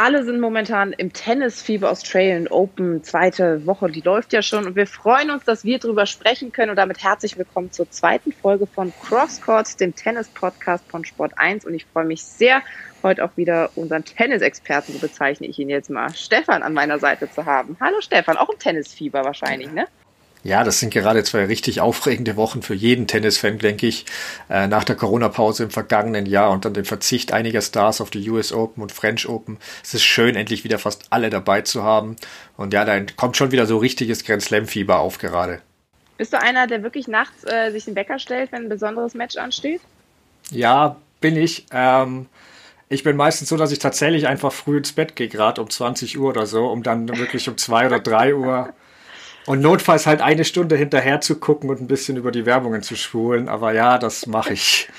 Alle sind momentan im Tennisfieber Australian Open, zweite Woche, die läuft ja schon und wir freuen uns, dass wir darüber sprechen können und damit herzlich willkommen zur zweiten Folge von Crosscourt, dem Tennis-Podcast von Sport 1 und ich freue mich sehr, heute auch wieder unseren Tennisexperten, so bezeichne ich ihn jetzt mal, Stefan an meiner Seite zu haben. Hallo Stefan, auch im Tennisfieber wahrscheinlich, ne? Ja, das sind gerade zwei richtig aufregende Wochen für jeden Tennisfan, denke ich. Äh, nach der Corona-Pause im vergangenen Jahr und dann den Verzicht einiger Stars auf die US Open und French Open. Es ist schön, endlich wieder fast alle dabei zu haben. Und ja, dann kommt schon wieder so richtiges Grand Slam-Fieber auf gerade. Bist du einer, der wirklich nachts äh, sich den Wecker stellt, wenn ein besonderes Match ansteht? Ja, bin ich. Ähm, ich bin meistens so, dass ich tatsächlich einfach früh ins Bett gehe, gerade um 20 Uhr oder so, um dann wirklich um zwei oder drei Uhr und notfalls halt eine Stunde hinterher zu gucken und ein bisschen über die Werbungen zu spulen. Aber ja, das mache ich.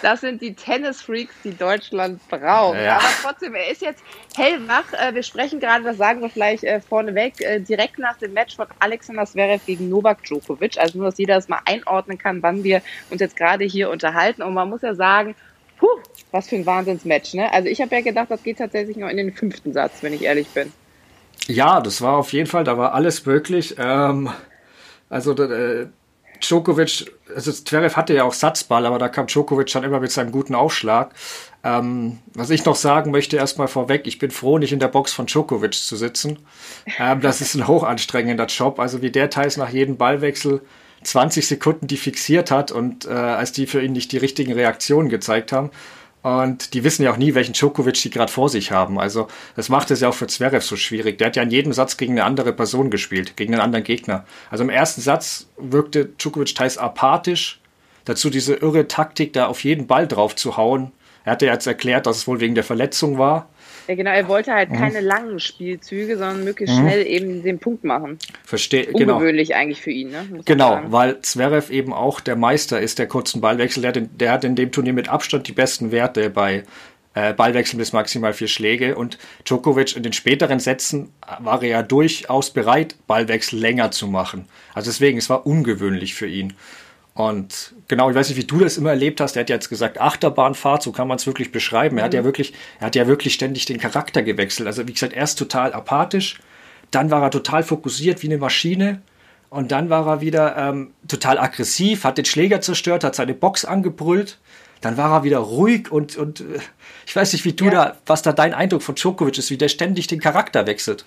Das sind die Tennis-Freaks, die Deutschland braucht. Ja. Aber trotzdem, er ist jetzt hellwach. Äh, wir sprechen gerade, das sagen wir vielleicht äh, vorneweg, äh, direkt nach dem Match von Alexander Zverev gegen Novak Djokovic. Also nur, dass jeder das mal einordnen kann, wann wir uns jetzt gerade hier unterhalten. Und man muss ja sagen, puh, was für ein Wahnsinnsmatch. Ne? Also ich habe ja gedacht, das geht tatsächlich nur in den fünften Satz, wenn ich ehrlich bin. Ja, das war auf jeden Fall, da war alles möglich. Ähm, also äh, Djokovic, also Zverev hatte ja auch Satzball, aber da kam Djokovic schon immer mit seinem guten Aufschlag. Ähm, was ich noch sagen möchte, erstmal vorweg, ich bin froh, nicht in der Box von Djokovic zu sitzen. Ähm, das ist ein hochanstrengender Job. Also wie der teils nach jedem Ballwechsel 20 Sekunden die fixiert hat und äh, als die für ihn nicht die richtigen Reaktionen gezeigt haben. Und die wissen ja auch nie, welchen Djokovic die gerade vor sich haben. Also das macht es ja auch für Zverev so schwierig. Der hat ja in jedem Satz gegen eine andere Person gespielt, gegen einen anderen Gegner. Also im ersten Satz wirkte Djokovic teils apathisch. Dazu diese irre Taktik, da auf jeden Ball drauf zu hauen. Er hatte ja jetzt erklärt, dass es wohl wegen der Verletzung war. Ja, genau, er wollte halt mhm. keine langen Spielzüge, sondern möglichst mhm. schnell eben den Punkt machen. Verstehe, genau. Ungewöhnlich eigentlich für ihn, ne? Muss genau, weil Zverev eben auch der Meister ist der kurzen Ballwechsel. Der hat, in, der hat in dem Turnier mit Abstand die besten Werte bei äh, Ballwechseln bis maximal vier Schläge. Und Djokovic in den späteren Sätzen war er ja durchaus bereit, Ballwechsel länger zu machen. Also deswegen, es war ungewöhnlich für ihn. Und genau, ich weiß nicht, wie du das immer erlebt hast. Er hat ja jetzt gesagt, Achterbahnfahrt, so kann man es wirklich beschreiben. Er hat ja mhm. wirklich, er hat ja wirklich ständig den Charakter gewechselt. Also wie gesagt, erst total apathisch, dann war er total fokussiert wie eine Maschine und dann war er wieder ähm, total aggressiv, hat den Schläger zerstört, hat seine Box angebrüllt. Dann war er wieder ruhig und, und äh, ich weiß nicht, wie du ja. da, was da dein Eindruck von Djokovic ist, wie der ständig den Charakter wechselt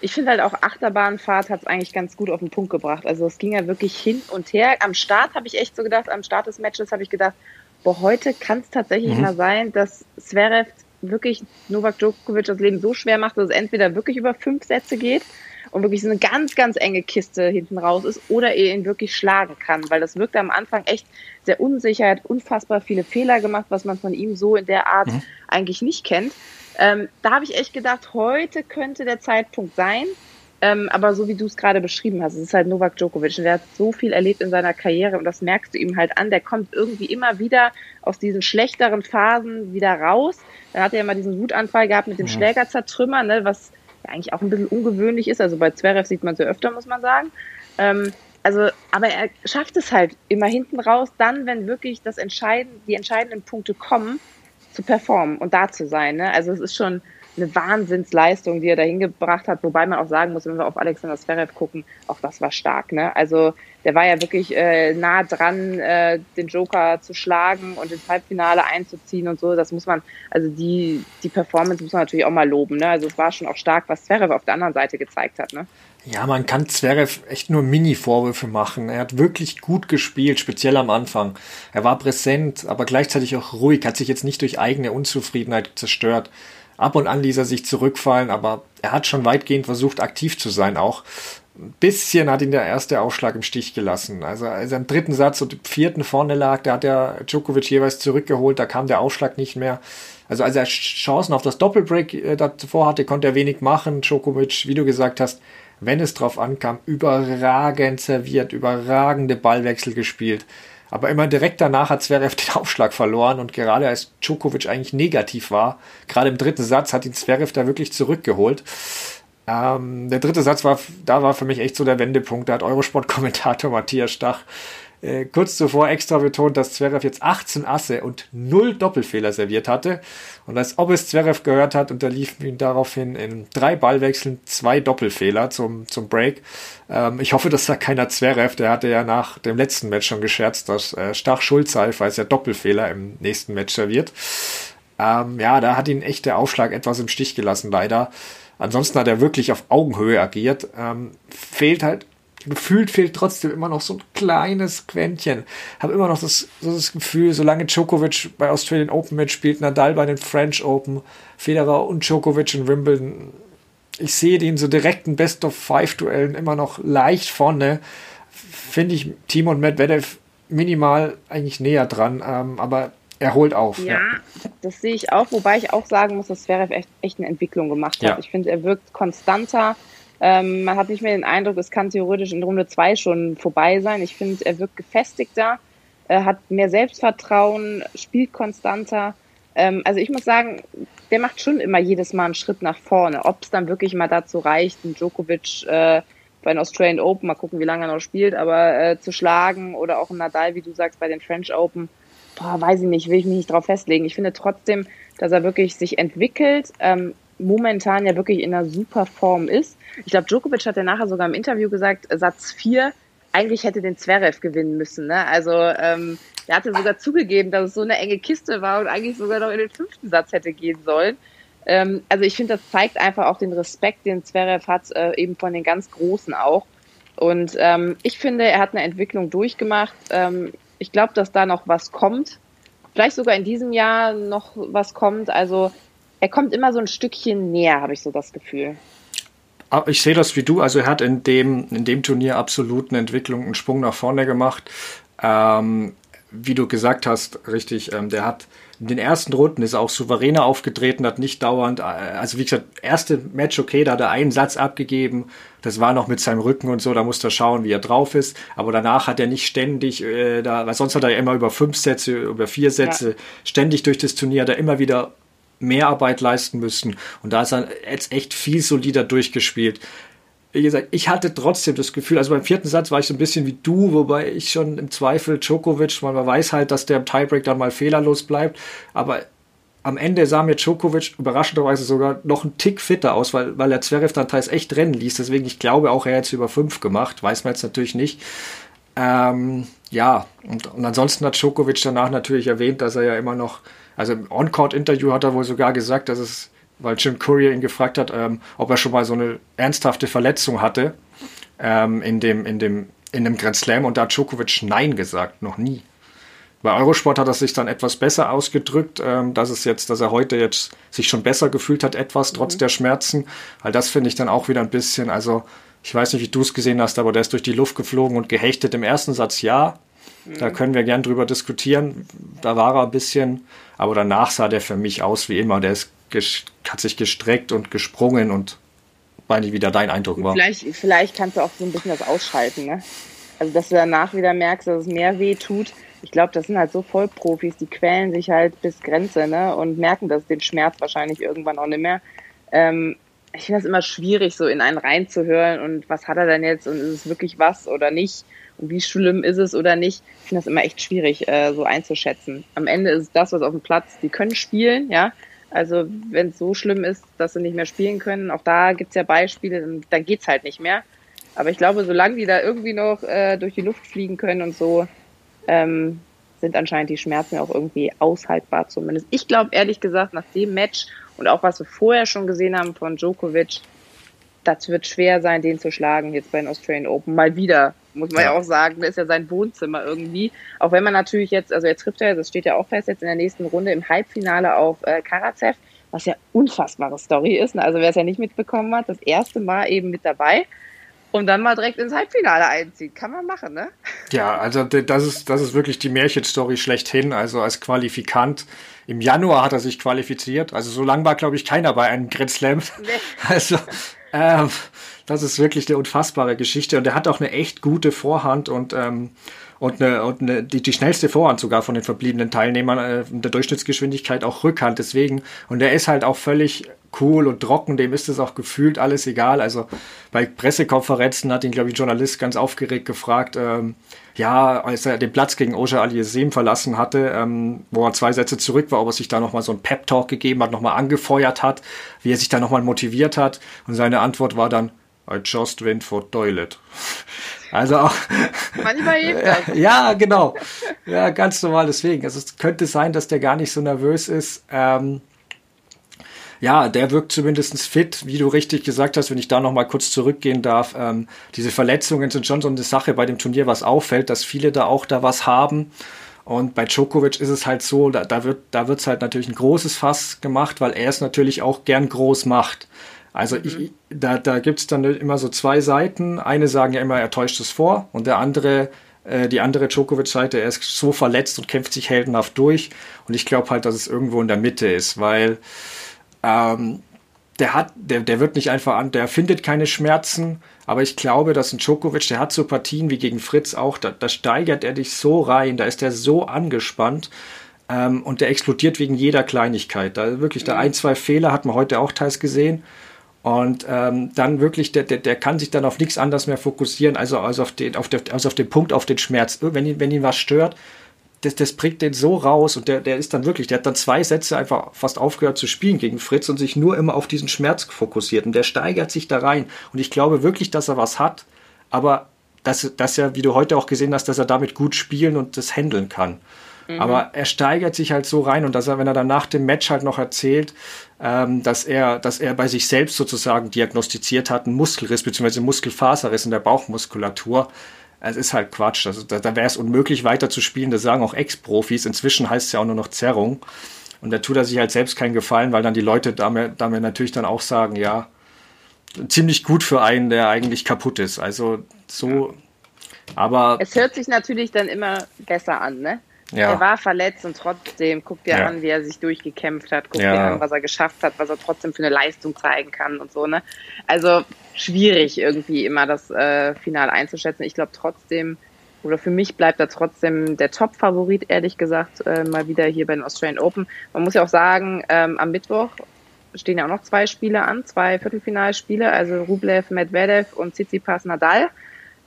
ich finde halt auch Achterbahnfahrt hat es eigentlich ganz gut auf den Punkt gebracht. Also es ging ja wirklich hin und her. Am Start habe ich echt so gedacht, am Start des Matches habe ich gedacht, boah, heute kann es tatsächlich mhm. mal sein, dass Zverev wirklich Novak Djokovic das Leben so schwer macht, dass es entweder wirklich über fünf Sätze geht und wirklich so eine ganz, ganz enge Kiste hinten raus ist oder er ihn wirklich schlagen kann, weil das wirkte am Anfang echt sehr unsicher, er hat unfassbar viele Fehler gemacht, was man von ihm so in der Art mhm. eigentlich nicht kennt. Ähm, da habe ich echt gedacht, heute könnte der Zeitpunkt sein. Ähm, aber so wie du es gerade beschrieben hast, es ist halt Novak Djokovic und der hat so viel erlebt in seiner Karriere und das merkst du ihm halt an. Der kommt irgendwie immer wieder aus diesen schlechteren Phasen wieder raus. Dann hat er ja mal diesen Wutanfall gehabt mit dem ja. Schläger zertrümmern, ne, was ja eigentlich auch ein bisschen ungewöhnlich ist. Also bei Zverev sieht man es ja öfter, muss man sagen. Ähm, also, aber er schafft es halt immer hinten raus, dann, wenn wirklich das entscheidend, die entscheidenden Punkte kommen, zu performen und da zu sein. Ne? Also es ist schon eine Wahnsinnsleistung, die er da hingebracht hat, wobei man auch sagen muss, wenn wir auf Alexander Zverev gucken, auch das war stark. Ne? Also der war ja wirklich äh, nah dran, äh, den Joker zu schlagen und ins Halbfinale einzuziehen und so. Das muss man, also die, die Performance muss man natürlich auch mal loben. Ne? Also es war schon auch stark, was Zverev auf der anderen Seite gezeigt hat. Ne? Ja, man kann Zverev echt nur Mini-Vorwürfe machen. Er hat wirklich gut gespielt, speziell am Anfang. Er war präsent, aber gleichzeitig auch ruhig, hat sich jetzt nicht durch eigene Unzufriedenheit zerstört. Ab und an ließ er sich zurückfallen, aber er hat schon weitgehend versucht, aktiv zu sein auch. Ein bisschen hat ihn der erste Aufschlag im Stich gelassen. Also als er im dritten Satz und im vierten vorne lag, da hat er Djokovic jeweils zurückgeholt, da kam der Aufschlag nicht mehr. Also als er Chancen auf das Doppelbreak äh, davor hatte, konnte er wenig machen. Djokovic, wie du gesagt hast, wenn es drauf ankam, überragend serviert, überragende Ballwechsel gespielt. Aber immer direkt danach hat Zverev den Aufschlag verloren und gerade als Djokovic eigentlich negativ war, gerade im dritten Satz hat ihn Zverev da wirklich zurückgeholt. Ähm, der dritte Satz war, da war für mich echt so der Wendepunkt. Da hat Eurosport-Kommentator Matthias Stach äh, kurz zuvor extra betont, dass Zverev jetzt 18 Asse und null Doppelfehler serviert hatte. Und als ob es Zverev gehört hat, unterlief ihn daraufhin in drei Ballwechseln zwei Doppelfehler zum, zum Break. Ähm, ich hoffe, das sagt keiner Zverev. Der hatte ja nach dem letzten Match schon gescherzt, dass äh, Stach Schulzeit, weil es ja Doppelfehler im nächsten Match serviert. Ähm, ja, da hat ihn echt der Aufschlag etwas im Stich gelassen, leider. Ansonsten hat er wirklich auf Augenhöhe agiert. Ähm, fehlt halt gefühlt fehlt trotzdem immer noch so ein kleines Quäntchen. Habe immer noch das, so das Gefühl, solange Djokovic bei Australian Open mitspielt, Nadal bei den French Open, Federer und Djokovic in Wimbledon, ich sehe den so direkten Best-of-Five-Duellen immer noch leicht vorne. Finde ich Timo und Medvedev minimal eigentlich näher dran, ähm, aber er holt auf. Ja, ja, das sehe ich auch, wobei ich auch sagen muss, dass Zverev echt, echt eine Entwicklung gemacht hat. Ja. Ich finde, er wirkt konstanter, ähm, man hat nicht mehr den Eindruck, es kann theoretisch in Runde zwei schon vorbei sein. Ich finde, er wirkt gefestigter, er hat mehr Selbstvertrauen, spielt konstanter. Ähm, also ich muss sagen, der macht schon immer jedes Mal einen Schritt nach vorne. Ob es dann wirklich mal dazu reicht, einen Djokovic äh, bei den Australian Open, mal gucken, wie lange er noch spielt, aber äh, zu schlagen oder auch ein Nadal, wie du sagst, bei den French Open, boah, weiß ich nicht, will ich mich nicht drauf festlegen. Ich finde trotzdem, dass er wirklich sich entwickelt, ähm, momentan ja wirklich in einer super Form ist. Ich glaube, Djokovic hat ja nachher sogar im Interview gesagt, Satz 4, eigentlich hätte den Zverev gewinnen müssen. Ne? Also ähm, er hatte sogar zugegeben, dass es so eine enge Kiste war und eigentlich sogar noch in den fünften Satz hätte gehen sollen. Ähm, also ich finde, das zeigt einfach auch den Respekt, den Zverev hat, äh, eben von den ganz Großen auch. Und ähm, ich finde, er hat eine Entwicklung durchgemacht. Ähm, ich glaube, dass da noch was kommt. Vielleicht sogar in diesem Jahr noch was kommt. Also er kommt immer so ein Stückchen näher, habe ich so das Gefühl. Ah, ich sehe das wie du. Also er hat in dem, in dem Turnier absolut eine Entwicklung, einen Sprung nach vorne gemacht. Ähm, wie du gesagt hast, richtig, ähm, der hat in den ersten Runden ist er auch souveräner aufgetreten, hat nicht dauernd, äh, also wie gesagt, erste Match okay, da hat er einen Satz abgegeben, das war noch mit seinem Rücken und so, da musste er schauen, wie er drauf ist, aber danach hat er nicht ständig, äh, da, weil sonst hat er immer über fünf Sätze, über vier Sätze, ja. ständig durch das Turnier, er immer wieder Mehrarbeit leisten müssen. Und da ist er jetzt echt viel solider durchgespielt. Wie gesagt, ich hatte trotzdem das Gefühl, also beim vierten Satz war ich so ein bisschen wie du, wobei ich schon im Zweifel Djokovic, man weiß halt, dass der im Tiebreak dann mal fehlerlos bleibt, aber am Ende sah mir Djokovic überraschenderweise sogar noch einen Tick fitter aus, weil, weil er Zverev dann teils echt rennen ließ. Deswegen, ich glaube auch, er hat es über fünf gemacht. Weiß man jetzt natürlich nicht. Ähm, ja, und, und ansonsten hat Djokovic danach natürlich erwähnt, dass er ja immer noch also im On-Court-Interview hat er wohl sogar gesagt, dass es, weil Jim Courier ihn gefragt hat, ähm, ob er schon mal so eine ernsthafte Verletzung hatte ähm, in, dem, in, dem, in dem Grand Slam und da hat Djokovic Nein gesagt, noch nie. Bei Eurosport hat er sich dann etwas besser ausgedrückt, ähm, dass es jetzt, dass er heute jetzt sich schon besser gefühlt hat, etwas trotz mhm. der Schmerzen. Weil das finde ich dann auch wieder ein bisschen, also ich weiß nicht, wie du es gesehen hast, aber der ist durch die Luft geflogen und gehechtet im ersten Satz ja. Da können wir gern drüber diskutieren. Da war er ein bisschen, aber danach sah der für mich aus wie immer. Der ist, hat sich gestreckt und gesprungen und war nicht wieder dein Eindruck war. Vielleicht, vielleicht kannst du auch so ein bisschen das ausschalten, ne? Also, dass du danach wieder merkst, dass es mehr weh tut. Ich glaube, das sind halt so Vollprofis, die quälen sich halt bis Grenze, ne? Und merken das, den Schmerz wahrscheinlich irgendwann auch nicht mehr. Ähm, ich finde das immer schwierig, so in einen reinzuhören und was hat er denn jetzt und ist es wirklich was oder nicht? Wie schlimm ist es oder nicht? Ich finde das immer echt schwierig, äh, so einzuschätzen. Am Ende ist das, was auf dem Platz, die können spielen, ja. Also wenn es so schlimm ist, dass sie nicht mehr spielen können, auch da gibt's ja Beispiele, dann, dann geht's halt nicht mehr. Aber ich glaube, solange die da irgendwie noch äh, durch die Luft fliegen können und so, ähm, sind anscheinend die Schmerzen auch irgendwie aushaltbar zumindest. Ich glaube ehrlich gesagt, nach dem Match und auch was wir vorher schon gesehen haben von Djokovic, das wird schwer sein, den zu schlagen jetzt bei den Australian Open. Mal wieder, muss man ja, ja auch sagen. Das ist ja sein Wohnzimmer irgendwie. Auch wenn man natürlich jetzt, also jetzt trifft er, das steht ja auch fest, jetzt in der nächsten Runde im Halbfinale auf äh, Karatsev, was ja unfassbare Story ist. Ne? Also wer es ja nicht mitbekommen hat, das erste Mal eben mit dabei. Und dann mal direkt ins Halbfinale einzieht. Kann man machen, ne? Ja, also das ist, das ist wirklich die Märchenstory schlechthin. Also als Qualifikant. Im Januar hat er sich qualifiziert. Also so lang war, glaube ich, keiner bei einem Grand Slam. Nee. Also ähm, das ist wirklich eine unfassbare Geschichte. Und er hat auch eine echt gute Vorhand und ähm, und, eine, und eine, die, die schnellste Vorhand sogar von den verbliebenen Teilnehmern äh, der Durchschnittsgeschwindigkeit auch Rückhand. Deswegen, und der ist halt auch völlig cool und trocken, dem ist es auch gefühlt alles egal. Also bei Pressekonferenzen hat ihn, glaube ich, ein Journalist ganz aufgeregt gefragt, ähm, ja, als er den Platz gegen Oja Aliasim verlassen hatte, ähm, wo er zwei Sätze zurück war, ob er sich da nochmal so einen Pep-Talk gegeben hat, nochmal angefeuert hat, wie er sich da nochmal motiviert hat. Und seine Antwort war dann, I just went for toilet. Also auch. Manchmal hilft das. Ja, genau. Ja, ganz normal deswegen. Also es könnte sein, dass der gar nicht so nervös ist. Ähm, ja, der wirkt zumindest fit, wie du richtig gesagt hast, wenn ich da nochmal kurz zurückgehen darf. Ähm, diese Verletzungen sind schon so eine Sache bei dem Turnier, was auffällt, dass viele da auch da was haben. Und bei Djokovic ist es halt so, da, da wird da wird's halt natürlich ein großes Fass gemacht, weil er es natürlich auch gern groß macht. Also mhm. ich, da, da gibt es dann immer so zwei Seiten. Eine sagen ja immer, er täuscht es vor und der andere, äh, die andere Djokovic-Seite, er ist so verletzt und kämpft sich heldenhaft durch. Und ich glaube halt, dass es irgendwo in der Mitte ist, weil ähm, der hat, der, der wird nicht einfach an, der findet keine Schmerzen, aber ich glaube, dass ein Djokovic, der hat so Partien wie gegen Fritz auch, da, da steigert er dich so rein, da ist er so angespannt ähm, und der explodiert wegen jeder Kleinigkeit. Da wirklich, da ein, zwei Fehler hat man heute auch teils gesehen. Und ähm, dann wirklich, der, der, der kann sich dann auf nichts anderes mehr fokussieren, also, also, auf den, auf der, also auf den Punkt, auf den Schmerz. Wenn ihn, wenn ihn was stört, das, das bringt den so raus und der, der ist dann wirklich, der hat dann zwei Sätze einfach fast aufgehört zu spielen gegen Fritz und sich nur immer auf diesen Schmerz fokussiert und der steigert sich da rein. Und ich glaube wirklich, dass er was hat, aber dass, dass er, wie du heute auch gesehen hast, dass er damit gut spielen und das handeln kann. Mhm. Aber er steigert sich halt so rein und dass er, wenn er dann nach dem Match halt noch erzählt, ähm, dass er, dass er bei sich selbst sozusagen diagnostiziert hat, einen Muskelriss bzw. Muskelfaserriss in der Bauchmuskulatur. Es ist halt Quatsch. Also, da, da wäre es unmöglich weiter zu spielen. Das sagen auch Ex-Profis. Inzwischen heißt es ja auch nur noch Zerrung. Und da tut er sich halt selbst keinen Gefallen, weil dann die Leute damit, damit natürlich dann auch sagen, ja, ziemlich gut für einen, der eigentlich kaputt ist. Also so, aber. Es hört sich natürlich dann immer besser an, ne? Ja. Er war verletzt und trotzdem guckt dir ja. an, wie er sich durchgekämpft hat, guckt ja. dir an, was er geschafft hat, was er trotzdem für eine Leistung zeigen kann und so, ne? Also schwierig irgendwie immer das äh, Final einzuschätzen. Ich glaube trotzdem, oder für mich bleibt er trotzdem der Top-Favorit, ehrlich gesagt, äh, mal wieder hier bei den Australian Open. Man muss ja auch sagen, ähm, am Mittwoch stehen ja auch noch zwei Spiele an, zwei Viertelfinalspiele, also Rublev, Medvedev und Tsitsipas Nadal.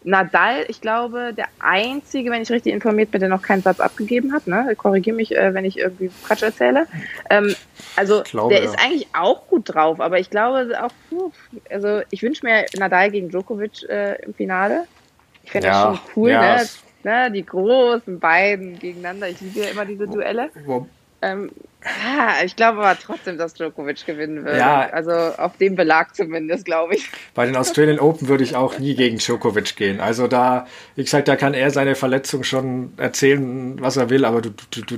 Nadal, ich glaube, der einzige, wenn ich richtig informiert bin, der noch keinen Satz abgegeben hat. Ne? Korrigiere mich, äh, wenn ich irgendwie Quatsch erzähle. Ähm, also glaube, der ja. ist eigentlich auch gut drauf, aber ich glaube auch, also ich wünsche mir Nadal gegen Djokovic äh, im Finale. Ich finde ja, das schon cool, ja, ne? ne? Die großen beiden gegeneinander. Ich liebe ja immer diese Duelle. Wo, ähm, ja, ich glaube aber trotzdem, dass Djokovic gewinnen wird. Ja, also auf dem Belag zumindest, glaube ich. Bei den Australian Open würde ich auch nie gegen Djokovic gehen. Also da, wie gesagt, da kann er seine Verletzung schon erzählen, was er will, aber du, du, du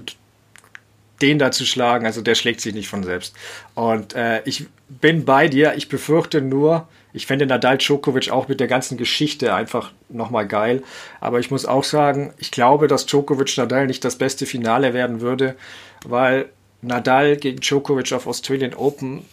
den da zu schlagen, also der schlägt sich nicht von selbst. Und äh, ich bin bei dir. Ich befürchte nur, ich fände Nadal Djokovic auch mit der ganzen Geschichte einfach nochmal geil. Aber ich muss auch sagen, ich glaube, dass Djokovic Nadal nicht das beste Finale werden würde, weil Nadal gegen Djokovic auf Australian Open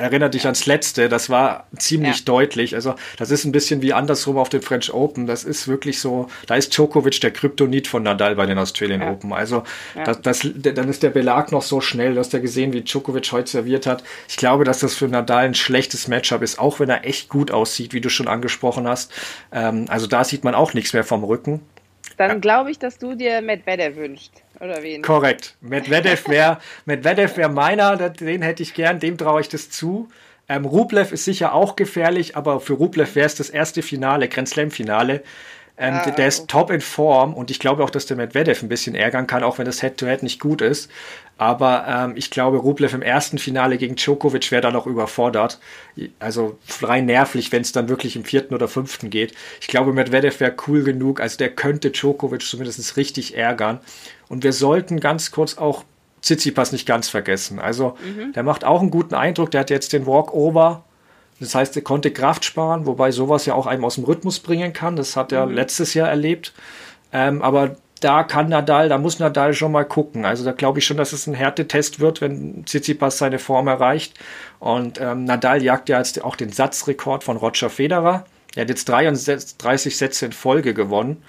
erinnert dich ans letzte, das war ziemlich ja. deutlich. Also, das ist ein bisschen wie andersrum auf dem French Open. Das ist wirklich so, da ist Djokovic der Kryptonit von Nadal bei den Australian ja. Open. Also, ja. das, das, dann ist der Belag noch so schnell. Du hast ja gesehen, wie Djokovic heute serviert hat. Ich glaube, dass das für Nadal ein schlechtes Matchup ist, auch wenn er echt gut aussieht, wie du schon angesprochen hast. Ähm, also, da sieht man auch nichts mehr vom Rücken. Dann glaube ich, dass du dir Medvedev wünschst. Oder wen? Korrekt. Medvedev wäre wär meiner, den hätte ich gern, dem traue ich das zu. Ähm, Rublev ist sicher auch gefährlich, aber für Rublev wäre es das erste Finale, Grand Slam-Finale. Ähm, ah, der ist top in Form und ich glaube auch, dass der Medvedev ein bisschen ärgern kann, auch wenn das Head-to-Head -Head nicht gut ist. Aber ähm, ich glaube, Rublev im ersten Finale gegen Djokovic wäre da noch überfordert. Also rein nervlich, wenn es dann wirklich im vierten oder fünften geht. Ich glaube, Medvedev wäre cool genug, also der könnte Djokovic zumindest richtig ärgern. Und wir sollten ganz kurz auch Tsitsipas nicht ganz vergessen. Also mhm. der macht auch einen guten Eindruck. Der hat jetzt den Walkover Das heißt, er konnte Kraft sparen, wobei sowas ja auch einem aus dem Rhythmus bringen kann. Das hat er mhm. letztes Jahr erlebt. Ähm, aber da kann Nadal, da muss Nadal schon mal gucken. Also da glaube ich schon, dass es ein Härtetest wird, wenn Tsitsipas seine Form erreicht. Und ähm, Nadal jagt ja jetzt auch den Satzrekord von Roger Federer. Er hat jetzt 33 Sätze in Folge gewonnen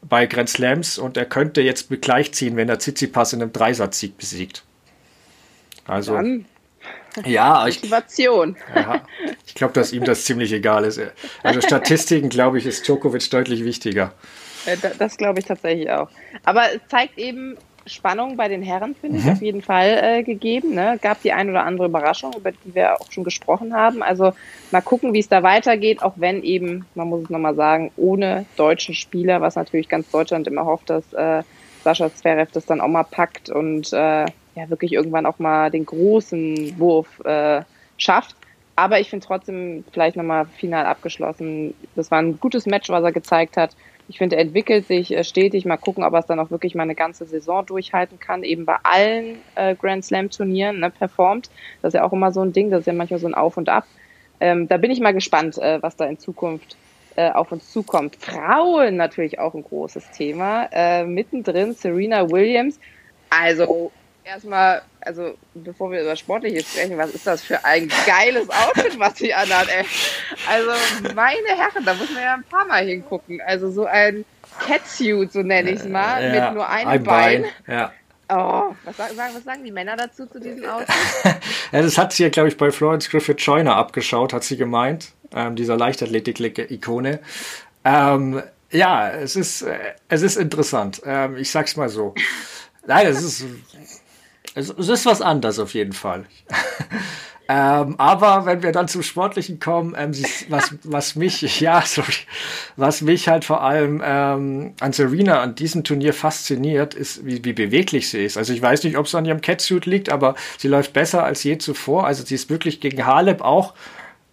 bei Grand Slams und er könnte jetzt mit gleichziehen, wenn er Tsitsipas in einem Dreisatz-Sieg besiegt. Also. Dann. Ja, ich, Motivation. Ja, ich glaube, dass ihm das ziemlich egal ist. Also Statistiken, glaube ich, ist Djokovic deutlich wichtiger. Äh, das glaube ich tatsächlich auch. Aber es zeigt eben, Spannung bei den Herren, finde ich, mhm. auf jeden Fall äh, gegeben. Ne? Gab die ein oder andere Überraschung, über die wir auch schon gesprochen haben. Also mal gucken, wie es da weitergeht, auch wenn eben, man muss es nochmal sagen, ohne deutschen Spieler, was natürlich ganz Deutschland immer hofft, dass äh, Sascha Zverev das dann auch mal packt und äh, ja wirklich irgendwann auch mal den großen Wurf äh, schafft. Aber ich finde trotzdem vielleicht nochmal final abgeschlossen. Das war ein gutes Match, was er gezeigt hat. Ich finde, er entwickelt sich stetig. Mal gucken, ob er es dann auch wirklich mal eine ganze Saison durchhalten kann. Eben bei allen äh, Grand Slam Turnieren ne, performt. Das ist ja auch immer so ein Ding. Das ist ja manchmal so ein Auf und Ab. Ähm, da bin ich mal gespannt, äh, was da in Zukunft äh, auf uns zukommt. Frauen natürlich auch ein großes Thema. Äh, mittendrin Serena Williams. Also erstmal, also bevor wir über Sportliche sprechen, was ist das für ein geiles Outfit, was sie anhat, ey. Also meine Herren, da muss man ja ein paar Mal hingucken. Also so ein Catsuit, so nenne ich es mal, ja, mit nur einem ein Bein. Bein. Ja. Oh, was sagen, was sagen die Männer dazu zu diesem Outfit? ja, das hat sie ja, glaube ich, bei Florence Griffith Joyner abgeschaut, hat sie gemeint, ähm, dieser Leichtathletik-Ikone. Ähm, ja, es ist, äh, es ist interessant. Ähm, ich sag's mal so. Nein, es ist es, es ist was anderes auf jeden Fall. ähm, aber wenn wir dann zum Sportlichen kommen, ähm, was, was mich, ja, sorry, was mich halt vor allem ähm, an Serena an diesem Turnier fasziniert, ist, wie, wie beweglich sie ist. Also ich weiß nicht, ob es an ihrem Catsuit liegt, aber sie läuft besser als je zuvor. Also sie ist wirklich gegen Halep auch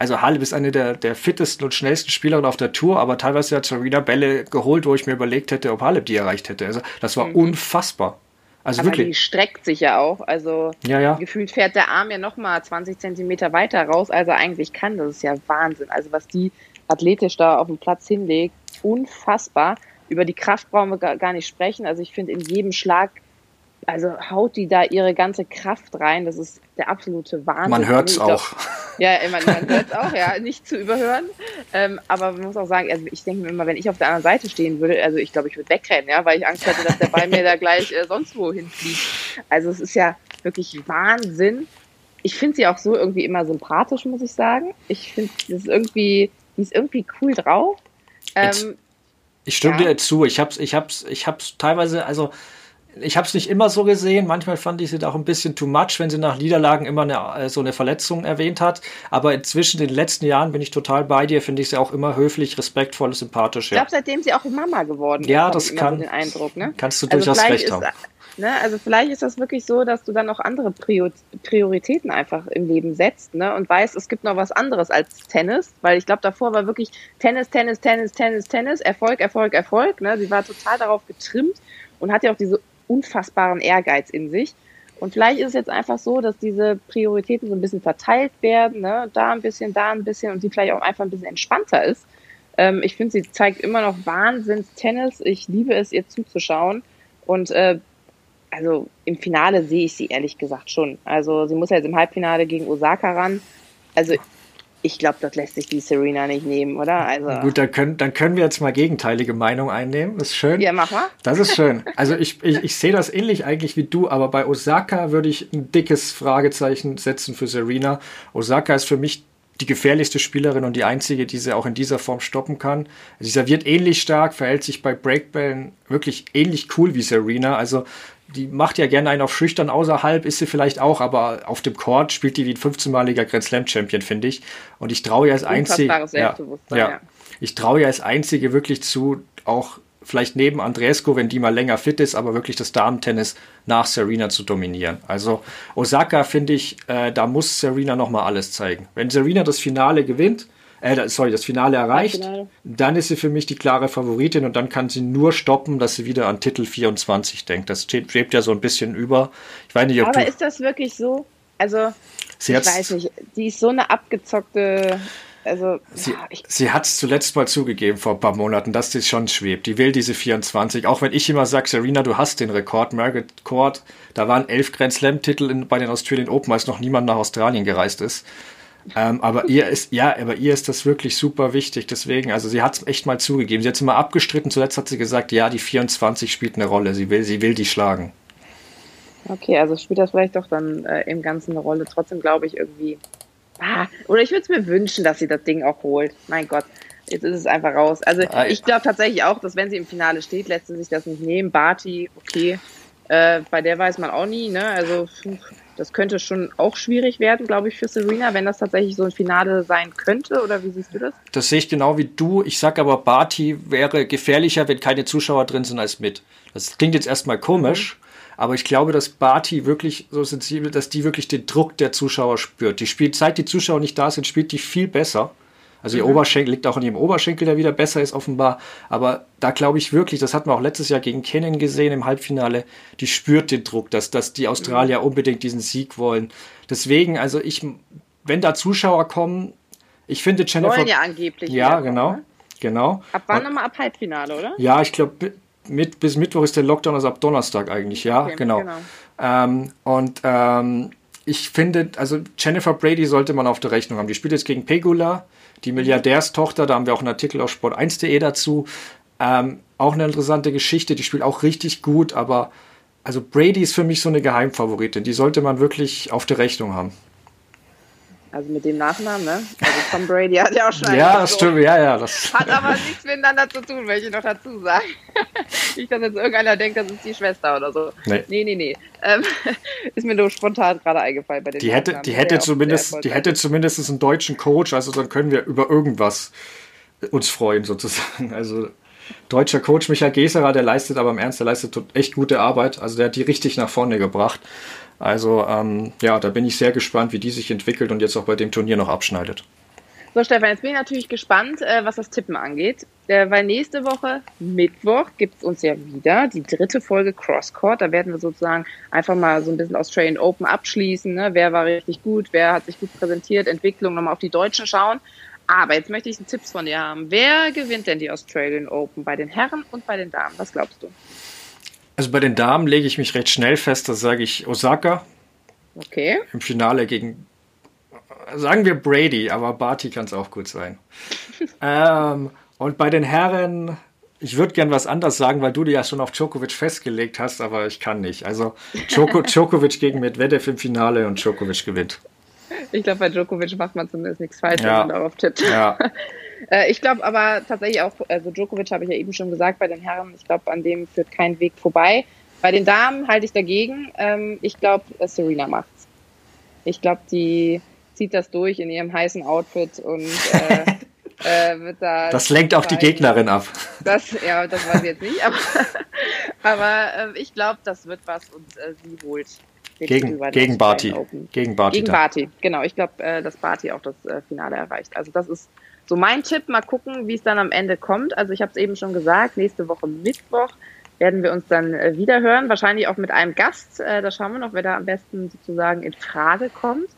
also Halep ist eine der, der fittesten und schnellsten Spielerinnen auf der Tour, aber teilweise hat Serena Bälle geholt, wo ich mir überlegt hätte, ob Halep die erreicht hätte. Also das war mhm. unfassbar. Also Aber wirklich. die streckt sich ja auch. Also ja, ja. gefühlt fährt der Arm ja nochmal 20 Zentimeter weiter raus, als er eigentlich kann. Das ist ja Wahnsinn. Also was die athletisch da auf dem Platz hinlegt, unfassbar. Über die Kraft brauchen wir gar nicht sprechen. Also ich finde in jedem Schlag also haut die da ihre ganze Kraft rein. Das ist der absolute Wahnsinn. Man hört es auch. Ja, man, man hört es auch, ja, nicht zu überhören. Ähm, aber man muss auch sagen, also ich denke mir immer, wenn ich auf der anderen Seite stehen würde, also ich glaube, ich würde wegrennen, ja, weil ich Angst hätte, dass der Ball mir da gleich äh, sonst wo hinfliegt. Also es ist ja wirklich Wahnsinn. Ich finde sie auch so irgendwie immer sympathisch, muss ich sagen. Ich finde, das ist irgendwie, die ist irgendwie cool drauf. Ähm, ich stimme ja. dir zu. Ich hab's, ich hab's, ich hab's teilweise, also ich habe es nicht immer so gesehen. Manchmal fand ich sie auch ein bisschen too much, wenn sie nach Niederlagen immer eine, äh, so eine Verletzung erwähnt hat. Aber inzwischen, in den letzten Jahren, bin ich total bei dir. Finde ich sie auch immer höflich, respektvoll, sympathisch. Ich glaube, seitdem sie auch Mama geworden ist, ja, das kann, so den Eindruck. Ne? Kannst du also durchaus recht haben. Ne, also vielleicht ist das wirklich so, dass du dann auch andere Prioritäten einfach im Leben setzt ne, und weißt, es gibt noch was anderes als Tennis, weil ich glaube, davor war wirklich Tennis, Tennis, Tennis, Tennis, Tennis, Erfolg, Erfolg, Erfolg. Ne? Sie war total darauf getrimmt und hat ja auch diese unfassbaren Ehrgeiz in sich. Und vielleicht ist es jetzt einfach so, dass diese Prioritäten so ein bisschen verteilt werden, ne? da ein bisschen, da ein bisschen und sie vielleicht auch einfach ein bisschen entspannter ist. Ähm, ich finde, sie zeigt immer noch Wahnsinns-Tennis. Ich liebe es, ihr zuzuschauen. Und äh, also im Finale sehe ich sie ehrlich gesagt schon. Also sie muss ja jetzt im Halbfinale gegen Osaka ran. Also ich glaube, das lässt sich die Serena nicht nehmen, oder? Also Gut, dann können, dann können wir jetzt mal gegenteilige Meinung einnehmen. Das ist schön. Ja, mach mal. Das ist schön. Also ich, ich, ich sehe das ähnlich eigentlich wie du, aber bei Osaka würde ich ein dickes Fragezeichen setzen für Serena. Osaka ist für mich die gefährlichste Spielerin und die einzige, die sie auch in dieser Form stoppen kann. Sie serviert ähnlich stark, verhält sich bei Breakbällen wirklich ähnlich cool wie Serena. Also die macht ja gerne einen auf schüchtern außerhalb, ist sie vielleicht auch, aber auf dem Court spielt die wie ein 15-maliger Grand Slam Champion, finde ich. Und ich traue ja als einzige, ja, ja, ja, ich traue ja als einzige wirklich zu, auch vielleicht neben Andreescu, wenn die mal länger fit ist, aber wirklich das Damen-Tennis nach Serena zu dominieren. Also Osaka finde ich, äh, da muss Serena noch mal alles zeigen. Wenn Serena das Finale gewinnt, äh, sorry, das Finale erreicht, das dann ist sie für mich die klare Favoritin und dann kann sie nur stoppen, dass sie wieder an Titel 24 denkt. Das schwebt ja so ein bisschen über. Ich weiß nicht, ob Aber ist das wirklich so? Also Sie ich weiß nicht, die ist so eine abgezockte also, sie, ja, sie hat es zuletzt mal zugegeben vor ein paar Monaten, dass das schon schwebt. Die will diese 24. Auch wenn ich immer sage, Serena, du hast den Rekord. Margaret Court, da waren elf Grand Slam-Titel bei den Australian Open, als noch niemand nach Australien gereist ist. Ähm, aber ihr ist, ja, aber ihr ist das wirklich super wichtig. Deswegen, also sie hat es echt mal zugegeben. Sie hat es immer abgestritten. Zuletzt hat sie gesagt, ja, die 24 spielt eine Rolle. Sie will, sie will die schlagen. Okay, also spielt das vielleicht doch dann äh, im Ganzen eine Rolle. Trotzdem glaube ich irgendwie, Ah, oder ich würde es mir wünschen, dass sie das Ding auch holt. Mein Gott, jetzt ist es einfach raus. Also ah, ich glaube tatsächlich auch, dass wenn sie im Finale steht, lässt sie sich das nicht nehmen. Barty, okay. Äh, bei der weiß man auch nie, ne? Also das könnte schon auch schwierig werden, glaube ich, für Serena, wenn das tatsächlich so ein Finale sein könnte. Oder wie siehst du das? Das sehe ich genau wie du. Ich sage aber, Barty wäre gefährlicher, wenn keine Zuschauer drin sind, als mit. Das klingt jetzt erstmal komisch. Mhm. Aber ich glaube, dass Barty wirklich so sensibel, dass die wirklich den Druck der Zuschauer spürt. Die spielt, seit die Zuschauer nicht da sind, spielt die viel besser. Also ihr mhm. Oberschenkel liegt auch an ihrem Oberschenkel, der wieder besser ist, offenbar. Aber da glaube ich wirklich, das hat man auch letztes Jahr gegen Kennen gesehen im Halbfinale, die spürt den Druck, dass, dass die Australier mhm. unbedingt diesen Sieg wollen. Deswegen, also ich, wenn da Zuschauer kommen, ich finde Jennifer. Wollen ja angeblich. Ja, genau. Ne? Genau. Ab wann nochmal ab Halbfinale, oder? Ja, ich glaube, mit, bis Mittwoch ist der Lockdown, also ab Donnerstag eigentlich, ja, okay, genau. genau. Ähm, und ähm, ich finde, also Jennifer Brady sollte man auf der Rechnung haben. Die spielt jetzt gegen Pegula, die Milliardärstochter, da haben wir auch einen Artikel auf sport1.de dazu. Ähm, auch eine interessante Geschichte, die spielt auch richtig gut, aber also Brady ist für mich so eine Geheimfavoritin. Die sollte man wirklich auf der Rechnung haben. Also mit dem Nachnamen, ne? Also Tom Brady hat ja auch schon Ja, das stimmt, ja, ja. Das hat aber nichts miteinander zu tun, möchte ich noch dazu sagen. Nicht, dass jetzt irgendeiner denkt, das ist die Schwester oder so. Nee, nee, nee. nee. Ähm, ist mir nur spontan gerade eingefallen bei den Die hätte, die hätte zumindest, die hätte zumindest einen deutschen Coach, also dann können wir über irgendwas uns freuen, sozusagen. Also deutscher Coach Michael Geserer, der leistet aber im Ernst, der leistet echt gute Arbeit. Also der hat die richtig nach vorne gebracht. Also ähm, ja, da bin ich sehr gespannt, wie die sich entwickelt und jetzt auch bei dem Turnier noch abschneidet. So, Stefan, jetzt bin ich natürlich gespannt, äh, was das Tippen angeht. Äh, weil nächste Woche, Mittwoch, gibt es uns ja wieder die dritte Folge Crosscourt. Da werden wir sozusagen einfach mal so ein bisschen Australian Open abschließen. Ne? Wer war richtig gut, wer hat sich gut präsentiert, Entwicklung, nochmal auf die Deutschen schauen. Aber jetzt möchte ich einen Tipps von dir haben. Wer gewinnt denn die Australian Open bei den Herren und bei den Damen? Was glaubst du? Also bei den Damen lege ich mich recht schnell fest, da sage ich Osaka. Okay. Im Finale gegen, sagen wir Brady, aber Barty kann es auch gut sein. ähm, und bei den Herren, ich würde gern was anderes sagen, weil du dir ja schon auf Djokovic festgelegt hast, aber ich kann nicht. Also Djoko, Djokovic gegen Medvedev im Finale und Djokovic gewinnt. Ich glaube, bei Djokovic macht man zumindest nichts falsch, ja. wenn man darauf tippt. Ja. Äh, ich glaube aber tatsächlich auch, also Djokovic habe ich ja eben schon gesagt bei den Herren, ich glaube, an dem führt kein Weg vorbei. Bei den Damen halte ich dagegen. Ähm, ich glaube, Serena macht's. Ich glaube, die zieht das durch in ihrem heißen Outfit und äh, äh, wird da. Das lenkt auch die Gegnerin ab. Das, ja, das weiß ich jetzt nicht, aber, aber äh, ich glaube, das wird was und äh, sie holt. Gegen, gegen Barty. Gegen Barty. Gegen Barty, genau. Ich glaube, äh, dass Barty auch das äh, Finale erreicht. Also das ist so mein Tipp, mal gucken, wie es dann am Ende kommt. Also ich habe es eben schon gesagt, nächste Woche Mittwoch werden wir uns dann äh, wieder hören, wahrscheinlich auch mit einem Gast. Äh, da schauen wir noch, wer da am besten sozusagen in Frage kommt.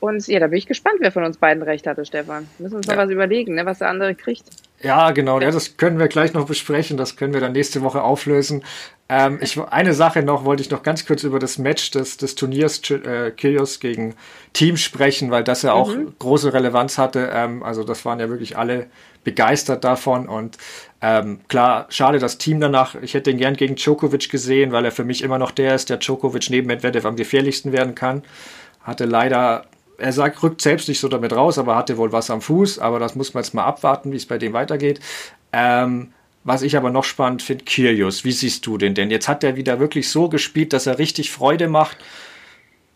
Und ja, da bin ich gespannt, wer von uns beiden recht hatte, Stefan. Wir müssen uns ja. noch was überlegen, ne, was der andere kriegt. Ja, genau. Ja, das können wir gleich noch besprechen. Das können wir dann nächste Woche auflösen. Ähm, ich, eine Sache noch, wollte ich noch ganz kurz über das Match des, des Turniers äh, Kyrgios gegen Team sprechen, weil das ja auch mhm. große Relevanz hatte. Ähm, also das waren ja wirklich alle begeistert davon und ähm, klar, schade das Team danach. Ich hätte ihn gern gegen Djokovic gesehen, weil er für mich immer noch der ist, der Djokovic neben Medvedev am gefährlichsten werden kann. Hatte leider er sagt, rückt selbst nicht so damit raus, aber hatte wohl was am Fuß. Aber das muss man jetzt mal abwarten, wie es bei dem weitergeht. Ähm, was ich aber noch spannend finde, Kyrgios, wie siehst du den denn? Jetzt hat er wieder wirklich so gespielt, dass er richtig Freude macht.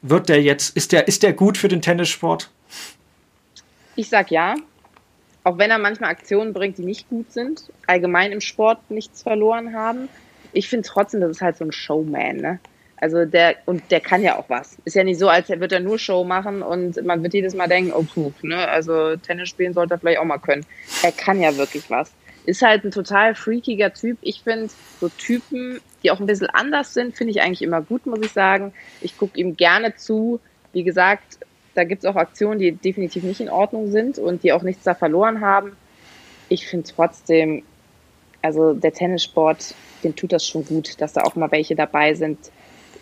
Wird der jetzt, ist der, ist der gut für den Tennissport? Ich sag ja. Auch wenn er manchmal Aktionen bringt, die nicht gut sind, allgemein im Sport nichts verloren haben. Ich finde trotzdem, das ist halt so ein Showman, ne? Also der, und der kann ja auch was. Ist ja nicht so, als würde er nur Show machen und man wird jedes Mal denken, oh puh, ne, also Tennis spielen sollte er vielleicht auch mal können. Er kann ja wirklich was. Ist halt ein total freakiger Typ. Ich finde so Typen, die auch ein bisschen anders sind, finde ich eigentlich immer gut, muss ich sagen. Ich gucke ihm gerne zu. Wie gesagt, Da gibt es auch Aktionen, die definitiv nicht in Ordnung sind und die auch nichts da verloren haben. Ich finde trotzdem, also der Tennissport, dem tut das schon gut, dass da auch mal welche dabei sind.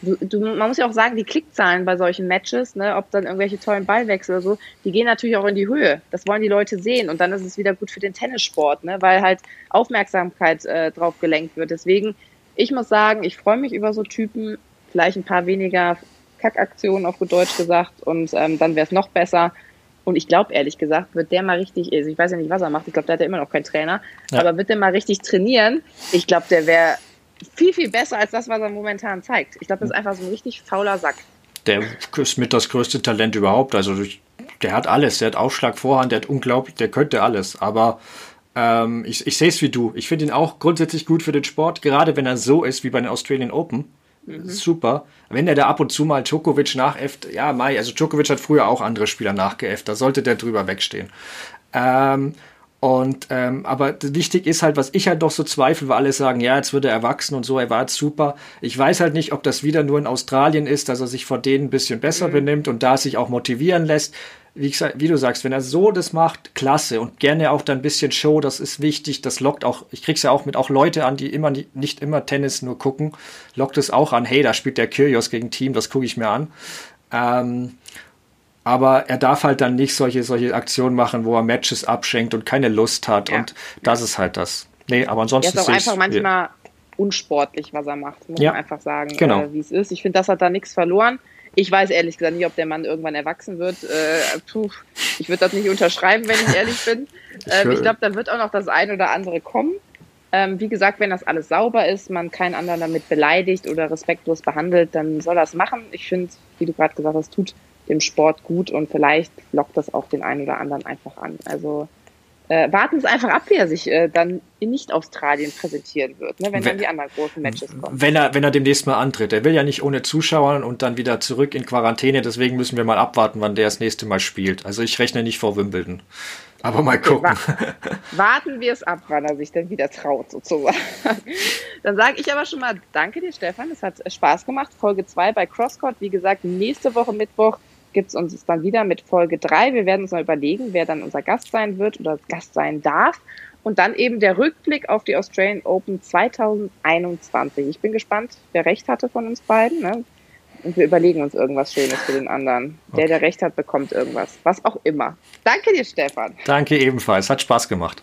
Du, du, man muss ja auch sagen, die Klickzahlen bei solchen Matches, ne, ob dann irgendwelche tollen Ballwechsel oder so, die gehen natürlich auch in die Höhe. Das wollen die Leute sehen und dann ist es wieder gut für den Tennissport, ne, weil halt Aufmerksamkeit äh, drauf gelenkt wird. Deswegen, ich muss sagen, ich freue mich über so Typen, vielleicht ein paar weniger Kackaktionen auf gut Deutsch gesagt und ähm, dann wäre es noch besser. Und ich glaube, ehrlich gesagt, wird der mal richtig, also ich weiß ja nicht, was er macht, ich glaube, der hat ja immer noch keinen Trainer, ja. aber wird der mal richtig trainieren, ich glaube, der wäre viel, viel besser als das, was er momentan zeigt. Ich glaube, das ist einfach so ein richtig fauler Sack. Der ist mit das größte Talent überhaupt. Also der hat alles. Der hat Aufschlag, Vorhand, der hat unglaublich, der könnte alles. Aber ähm, ich, ich sehe es wie du. Ich finde ihn auch grundsätzlich gut für den Sport, gerade wenn er so ist wie bei den Australian Open. Mhm. Super. Wenn der da ab und zu mal Djokovic nachäfft, ja, Mai, also Djokovic hat früher auch andere Spieler nachgeäfft, da sollte der drüber wegstehen. Ähm, und ähm, aber wichtig ist halt, was ich halt doch so zweifle, weil alle sagen, ja, jetzt wird er erwachsen und so, er war jetzt super. Ich weiß halt nicht, ob das wieder nur in Australien ist, dass er sich vor denen ein bisschen besser mhm. benimmt und da sich auch motivieren lässt wie, gesagt, wie du sagst, wenn er so das macht, klasse und gerne auch dann ein bisschen Show, das ist wichtig, das lockt auch, ich krieg's ja auch mit auch Leute an, die immer nicht immer Tennis nur gucken, lockt es auch an, hey, da spielt der Kyrgios gegen Team, das gucke ich mir an. Ähm, aber er darf halt dann nicht solche, solche Aktionen machen, wo er Matches abschenkt und keine Lust hat ja. und das ist halt das. Nee, aber ansonsten. Er ist auch einfach manchmal unsportlich, was er macht, muss ja. man einfach sagen, genau. äh, wie es ist. Ich finde, das hat da nichts verloren. Ich weiß ehrlich gesagt nicht, ob der Mann irgendwann erwachsen wird. Äh, puh, ich würde das nicht unterschreiben, wenn ich ehrlich bin. Ähm, ich glaube, da wird auch noch das ein oder andere kommen. Ähm, wie gesagt, wenn das alles sauber ist, man keinen anderen damit beleidigt oder respektlos behandelt, dann soll das machen. Ich finde, wie du gerade gesagt hast, tut dem Sport gut und vielleicht lockt das auch den einen oder anderen einfach an. Also äh, warten Sie einfach ab, wie er sich äh, dann in Nicht-Australien präsentieren wird, ne, wenn, wenn, dann die anderen großen Matches kommen. Wenn er, wenn er demnächst mal antritt. Er will ja nicht ohne Zuschauer und dann wieder zurück in Quarantäne, deswegen müssen wir mal abwarten, wann der das nächste Mal spielt. Also ich rechne nicht vor Wimbledon. Aber mal gucken. Okay, warten wir es ab, wann er sich denn wieder traut, sozusagen. Dann sage ich aber schon mal Danke dir, Stefan. Es hat Spaß gemacht. Folge 2 bei Crosscourt. Wie gesagt, nächste Woche Mittwoch gibt es uns dann wieder mit Folge 3. Wir werden uns mal überlegen, wer dann unser Gast sein wird oder Gast sein darf. Und dann eben der Rückblick auf die Australian Open 2021. Ich bin gespannt, wer recht hatte von uns beiden. Ne? Und wir überlegen uns irgendwas Schönes für den anderen. Okay. Der, der recht hat, bekommt irgendwas. Was auch immer. Danke dir, Stefan. Danke ebenfalls. Hat Spaß gemacht.